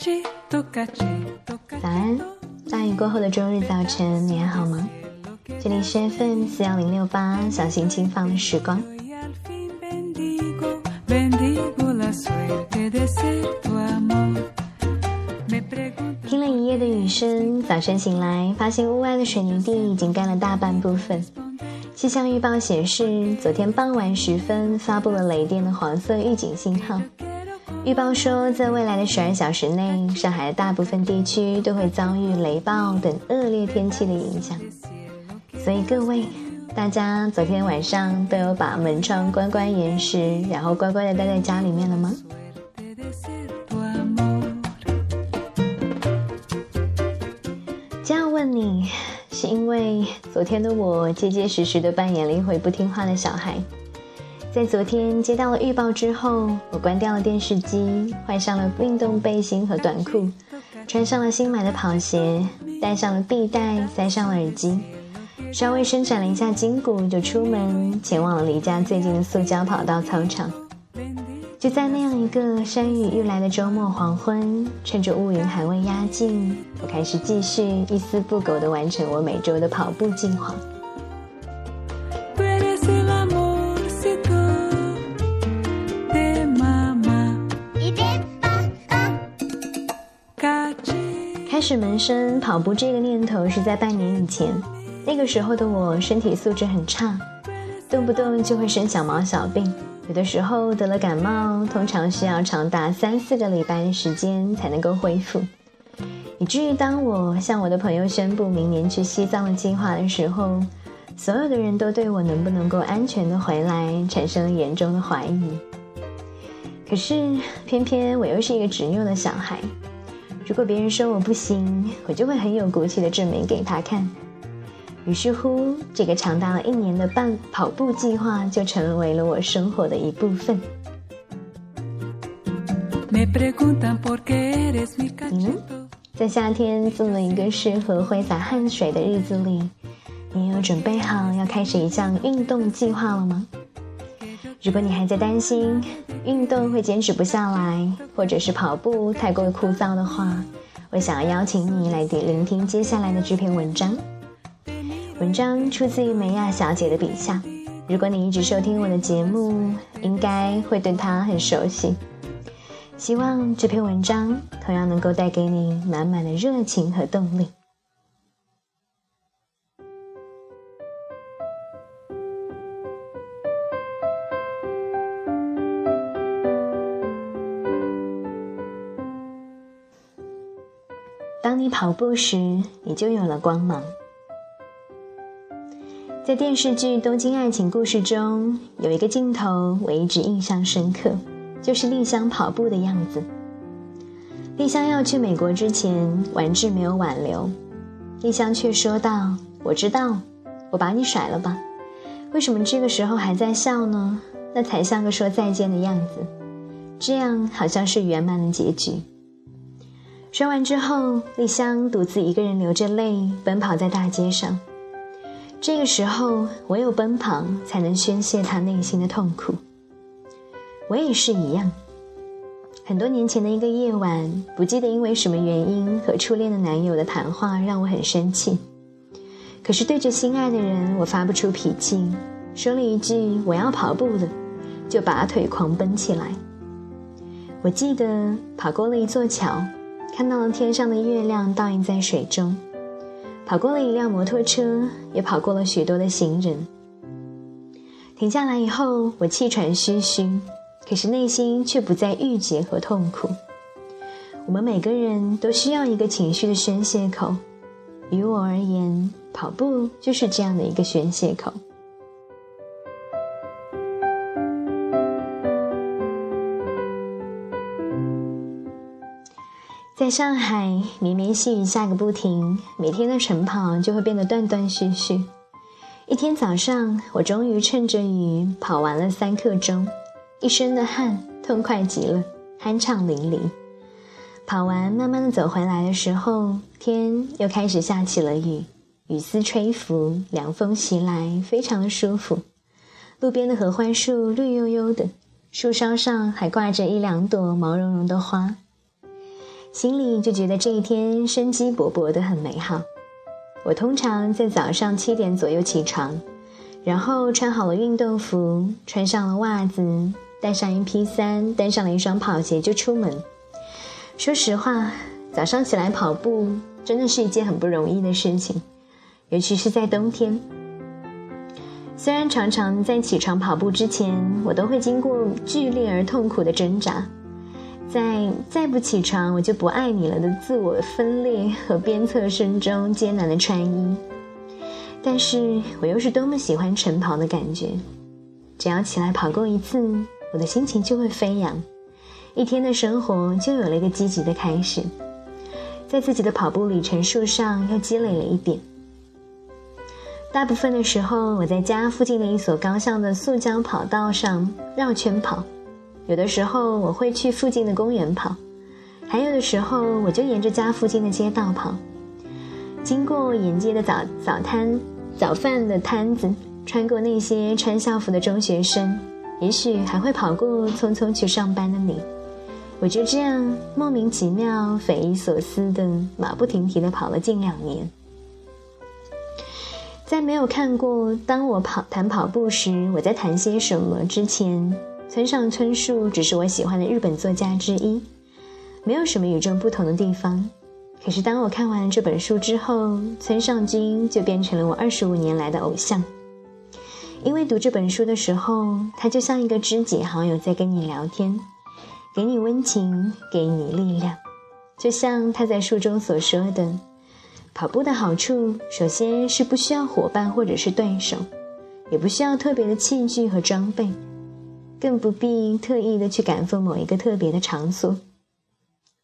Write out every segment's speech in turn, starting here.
早安，大雨过后的周日早晨，你还好吗？这里是 FM 四幺零六八，小心轻放的时光。听了一夜的雨声，早晨醒来，发现屋外的水泥地已经干了大半部分。气象预报显示，昨天傍晚时分发布了雷电的黄色预警信号。预报说，在未来的十二小时内，上海的大部分地区都会遭遇雷暴等恶劣天气的影响。所以各位，大家昨天晚上都有把门窗关关严实，然后乖乖的待在家里面了吗？这样问你。是因为昨天的我结结实实的扮演了一回不听话的小孩，在昨天接到了预报之后，我关掉了电视机，换上了运动背心和短裤，穿上了新买的跑鞋，戴上了臂带，塞上了耳机，稍微伸展了一下筋骨，就出门前往了离家最近的塑胶跑道操场。就在那样一个山雨欲来的周末黄昏，趁着乌云还未压境，我开始继续一丝不苟地完成我每周的跑步计划。开始萌生跑步这个念头是在半年以前，那个时候的我身体素质很差，动不动就会生小毛小病。有的时候得了感冒，通常需要长达三四个礼拜的时间才能够恢复，以至于当我向我的朋友宣布明年去西藏的计划的时候，所有的人都对我能不能够安全的回来产生了严重的怀疑。可是偏偏我又是一个执拗的小孩，如果别人说我不行，我就会很有骨气的证明给他看。于是乎，这个长达了一年的半跑步计划就成为了我生活的一部分。你呢？在夏天这么一个适合挥洒汗水的日子里，你有准备好要开始一项运动计划了吗？如果你还在担心运动会坚持不下来，或者是跑步太过于枯燥的话，我想要邀请你来聆听接下来的这篇文章。文章出自于梅亚小姐的笔下。如果你一直收听我的节目，应该会对她很熟悉。希望这篇文章同样能够带给你满满的热情和动力。你跑步时，你就有了光芒。在电视剧《东京爱情故事》中，有一个镜头我一直印象深刻，就是丽香跑步的样子。丽香要去美国之前，丸治没有挽留，丽香却说道：“我知道，我把你甩了吧？为什么这个时候还在笑呢？那才像个说再见的样子，这样好像是圆满的结局。”说完之后，丽香独自一个人流着泪奔跑在大街上。这个时候，唯有奔跑才能宣泄她内心的痛苦。我也是一样。很多年前的一个夜晚，不记得因为什么原因和初恋的男友的谈话让我很生气。可是对着心爱的人，我发不出脾气，说了一句“我要跑步了”，就拔腿狂奔起来。我记得跑过了一座桥，看到了天上的月亮倒映在水中。跑过了一辆摩托车，也跑过了许多的行人。停下来以后，我气喘吁吁，可是内心却不再郁结和痛苦。我们每个人都需要一个情绪的宣泄口，于我而言，跑步就是这样的一个宣泄口。在上海，绵绵细雨下个不停，每天的晨跑就会变得断断续续。一天早上，我终于趁着雨跑完了三刻钟，一身的汗，痛快极了，酣畅淋漓。跑完，慢慢的走回来的时候，天又开始下起了雨，雨丝吹拂，凉风袭来，非常的舒服。路边的合欢树绿油油的，树梢上还挂着一两朵毛茸茸的花。心里就觉得这一天生机勃勃的很美好。我通常在早上七点左右起床，然后穿好了运动服，穿上了袜子，带上一披三，带上了一双跑鞋就出门。说实话，早上起来跑步真的是一件很不容易的事情，尤其是在冬天。虽然常常在起床跑步之前，我都会经过剧烈而痛苦的挣扎。在再不起床我就不爱你了的自我分裂和鞭策声中艰难的穿衣，但是我又是多么喜欢晨跑的感觉！只要起来跑过一次，我的心情就会飞扬，一天的生活就有了一个积极的开始，在自己的跑步里程数上又积累了一点。大部分的时候，我在家附近的一所高校的塑胶跑道上绕圈跑。有的时候我会去附近的公园跑，还有的时候我就沿着家附近的街道跑，经过沿街的早早摊、早饭的摊子，穿过那些穿校服的中学生，也许还会跑过匆匆去上班的你。我就这样莫名其妙、匪夷所思的马不停蹄的跑了近两年，在没有看过当我跑谈跑步时我在谈些什么之前。村上春树只是我喜欢的日本作家之一，没有什么与众不同的地方。可是当我看完了这本书之后，村上君就变成了我二十五年来的偶像。因为读这本书的时候，他就像一个知己好友在跟你聊天，给你温情，给你力量。就像他在书中所说的，跑步的好处，首先是不需要伙伴或者是对手，也不需要特别的器具和装备。更不必特意的去赶赴某一个特别的场所，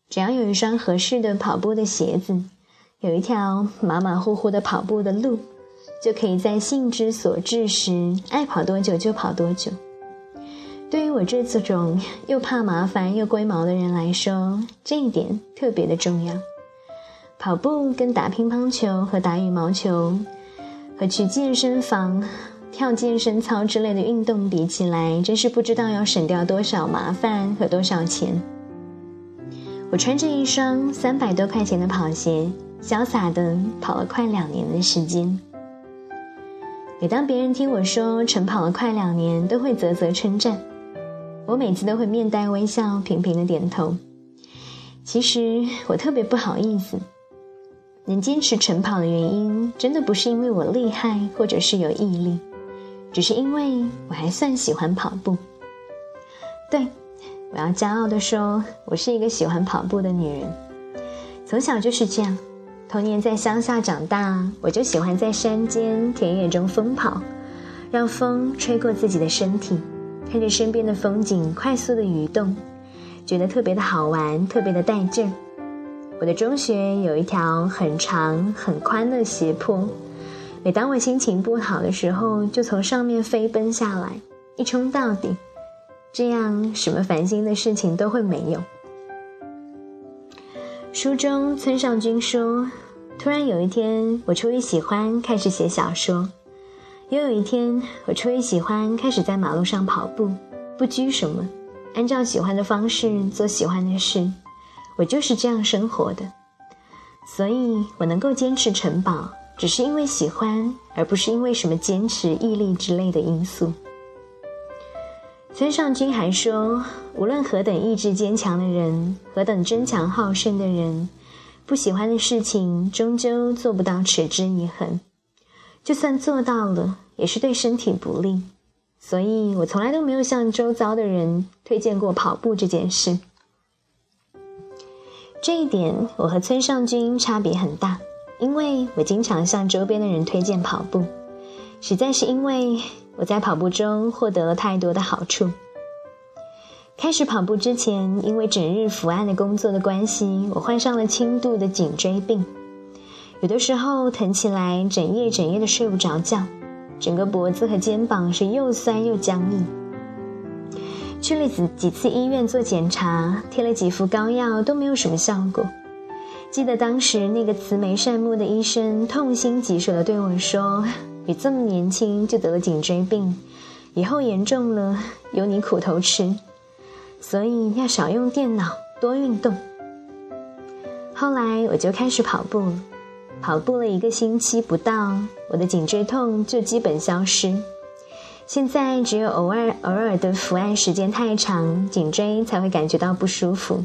只要有一双合适的跑步的鞋子，有一条马马虎虎的跑步的路，就可以在兴之所至时爱跑多久就跑多久。对于我这种又怕麻烦又龟毛的人来说，这一点特别的重要。跑步跟打乒乓球和打羽毛球，和去健身房。跳健身操之类的运动比起来，真是不知道要省掉多少麻烦和多少钱。我穿着一双三百多块钱的跑鞋，潇洒的跑了快两年的时间。每当别人听我说晨跑了快两年，都会啧啧称赞。我每次都会面带微笑，频频的点头。其实我特别不好意思，能坚持晨跑的原因，真的不是因为我厉害，或者是有毅力。只是因为我还算喜欢跑步，对，我要骄傲的说，我是一个喜欢跑步的女人。从小就是这样，童年在乡下长大，我就喜欢在山间、田野中疯跑，让风吹过自己的身体，看着身边的风景快速的移动，觉得特别的好玩，特别的带劲儿。我的中学有一条很长很宽的斜坡。每当我心情不好的时候，就从上面飞奔下来，一冲到底，这样什么烦心的事情都会没有。书中村上君说：“突然有一天，我出于喜欢开始写小说；又有一天，我出于喜欢开始在马路上跑步，不拘什么，按照喜欢的方式做喜欢的事。我就是这样生活的，所以我能够坚持城堡。”只是因为喜欢，而不是因为什么坚持、毅力之类的因素。村上君还说，无论何等意志坚强的人，何等争强好胜的人，不喜欢的事情终究做不到持之以恒。就算做到了，也是对身体不利。所以我从来都没有向周遭的人推荐过跑步这件事。这一点，我和村上君差别很大。因为我经常向周边的人推荐跑步，实在是因为我在跑步中获得了太多的好处。开始跑步之前，因为整日伏案的工作的关系，我患上了轻度的颈椎病，有的时候疼起来，整夜整夜的睡不着觉，整个脖子和肩膀是又酸又僵硬。去了几几次医院做检查，贴了几副膏药，都没有什么效果。记得当时那个慈眉善目的医生痛心疾首地对我说：“你这么年轻就得了颈椎病，以后严重了有你苦头吃，所以要少用电脑，多运动。”后来我就开始跑步，跑步了一个星期不到，我的颈椎痛就基本消失。现在只有偶尔偶尔的伏案时间太长，颈椎才会感觉到不舒服。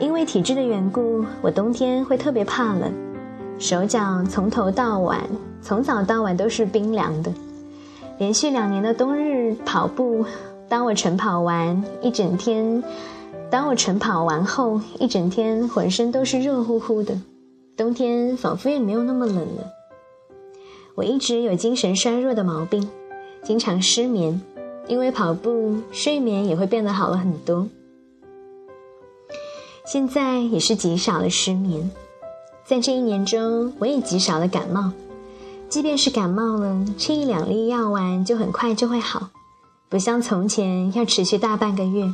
因为体质的缘故，我冬天会特别怕冷，手脚从头到晚，从早到晚都是冰凉的。连续两年的冬日跑步，当我晨跑完一整天，当我晨跑完后一整天浑身都是热乎乎的，冬天仿佛也没有那么冷了。我一直有精神衰弱的毛病，经常失眠，因为跑步，睡眠也会变得好了很多。现在也是极少的失眠，在这一年中，我也极少的感冒。即便是感冒了，吃一两粒药丸就很快就会好，不像从前要持续大半个月。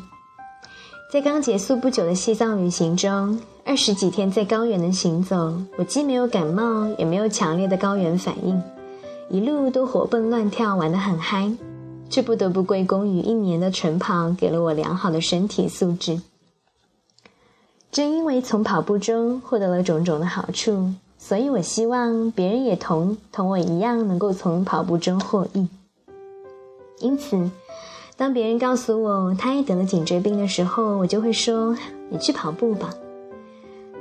在刚结束不久的西藏旅行中，二十几天在高原的行走，我既没有感冒，也没有强烈的高原反应，一路都活蹦乱跳，玩得很嗨。这不得不归功于一年的晨跑给了我良好的身体素质。正因为从跑步中获得了种种的好处。所以我希望别人也同同我一样，能够从跑步中获益。因此，当别人告诉我他也得了颈椎病的时候，我就会说：“你去跑步吧。”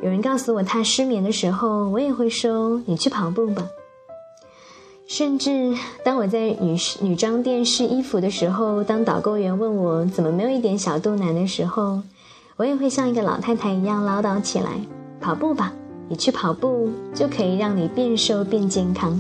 有人告诉我他失眠的时候，我也会说：“你去跑步吧。”甚至当我在女女装店试衣服的时候，当导购员问我怎么没有一点小肚腩的时候，我也会像一个老太太一样唠叨起来：“跑步吧。”你去跑步，就可以让你变瘦变健康。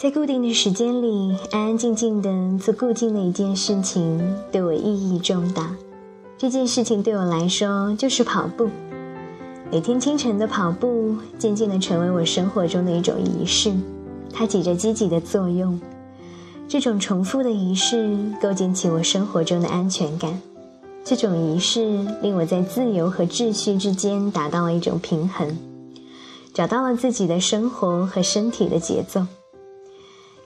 在固定的时间里，安安静静的做固定的一件事情，对我意义重大。这件事情对我来说就是跑步。每天清晨的跑步，渐渐的成为我生活中的一种仪式，它起着积极的作用。这种重复的仪式，构建起我生活中的安全感。这种仪式令我在自由和秩序之间达到了一种平衡，找到了自己的生活和身体的节奏。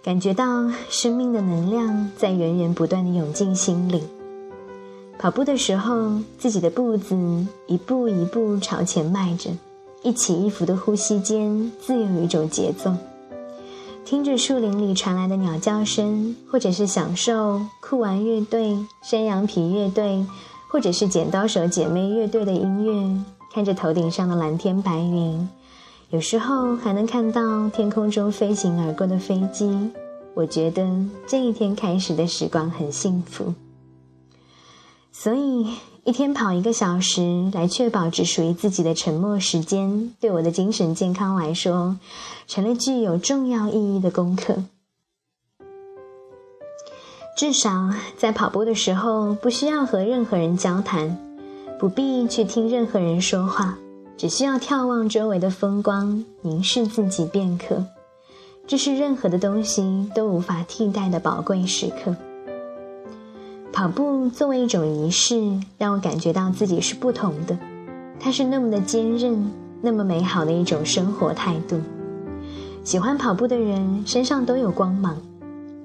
感觉到生命的能量在源源不断的涌进心里。跑步的时候，自己的步子一步一步朝前迈着，一起一伏的呼吸间自有一种节奏。听着树林里传来的鸟叫声，或者是享受酷玩乐队、山羊皮乐队，或者是剪刀手姐妹乐队的音乐，看着头顶上的蓝天白云。有时候还能看到天空中飞行而过的飞机，我觉得这一天开始的时光很幸福。所以，一天跑一个小时来确保只属于自己的沉默时间，对我的精神健康来说，成了具有重要意义的功课。至少在跑步的时候，不需要和任何人交谈，不必去听任何人说话。只需要眺望周围的风光，凝视自己片刻，这是任何的东西都无法替代的宝贵时刻。跑步作为一种仪式，让我感觉到自己是不同的。它是那么的坚韧，那么美好的一种生活态度。喜欢跑步的人身上都有光芒，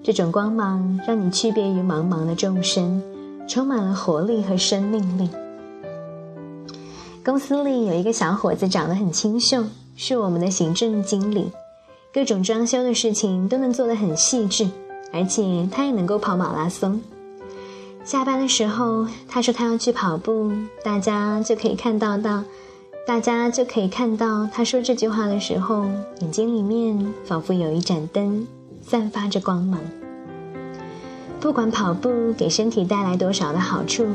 这种光芒让你区别于茫茫的众生，充满了活力和生命力。公司里有一个小伙子，长得很清秀，是我们的行政经理，各种装修的事情都能做得很细致，而且他也能够跑马拉松。下班的时候，他说他要去跑步，大家就可以看到到，大家就可以看到他说这句话的时候，眼睛里面仿佛有一盏灯，散发着光芒。不管跑步给身体带来多少的好处，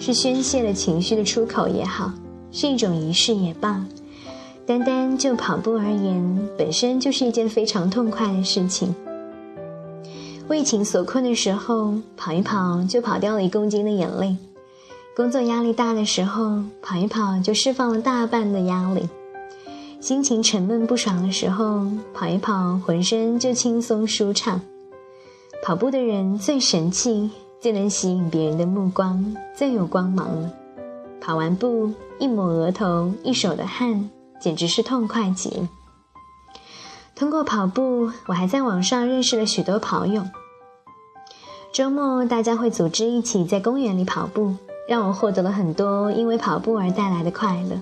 是宣泄了情绪的出口也好。是一种仪式也罢，单单就跑步而言，本身就是一件非常痛快的事情。为情所困的时候，跑一跑就跑掉了一公斤的眼泪；工作压力大的时候，跑一跑就释放了大半的压力；心情沉闷不爽的时候，跑一跑，浑身就轻松舒畅。跑步的人最神气，最能吸引别人的目光，最有光芒。跑完步，一抹额头，一手的汗，简直是痛快极了。通过跑步，我还在网上认识了许多跑友。周末大家会组织一起在公园里跑步，让我获得了很多因为跑步而带来的快乐。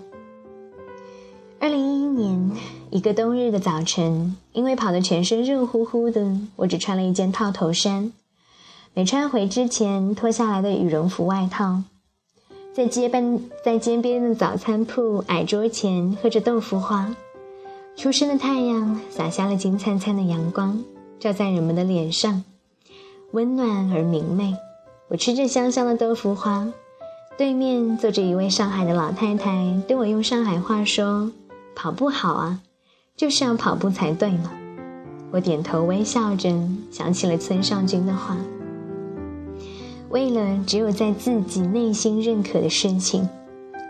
二零一一年一个冬日的早晨，因为跑得全身热乎乎的，我只穿了一件套头衫，没穿回之前脱下来的羽绒服外套，在街边在街边的早餐铺矮桌前喝着豆腐花。初升的太阳洒下了金灿灿的阳光，照在人们的脸上，温暖而明媚。我吃着香香的豆腐花，对面坐着一位上海的老太太，对我用上海话说：“跑步好啊，就是要跑步才对嘛。”我点头微笑着，想起了村上君的话：“为了只有在自己内心认可的事情，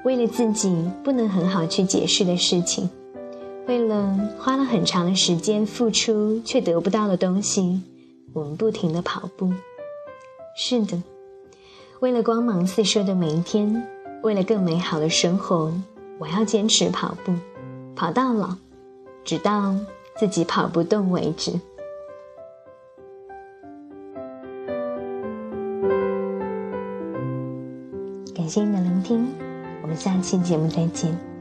为了自己不能很好去解释的事情。”为了花了很长的时间付出却得不到的东西，我们不停的跑步。是的，为了光芒四射的每一天，为了更美好的生活，我要坚持跑步，跑到老，直到自己跑不动为止。感谢您的聆听，我们下期节目再见。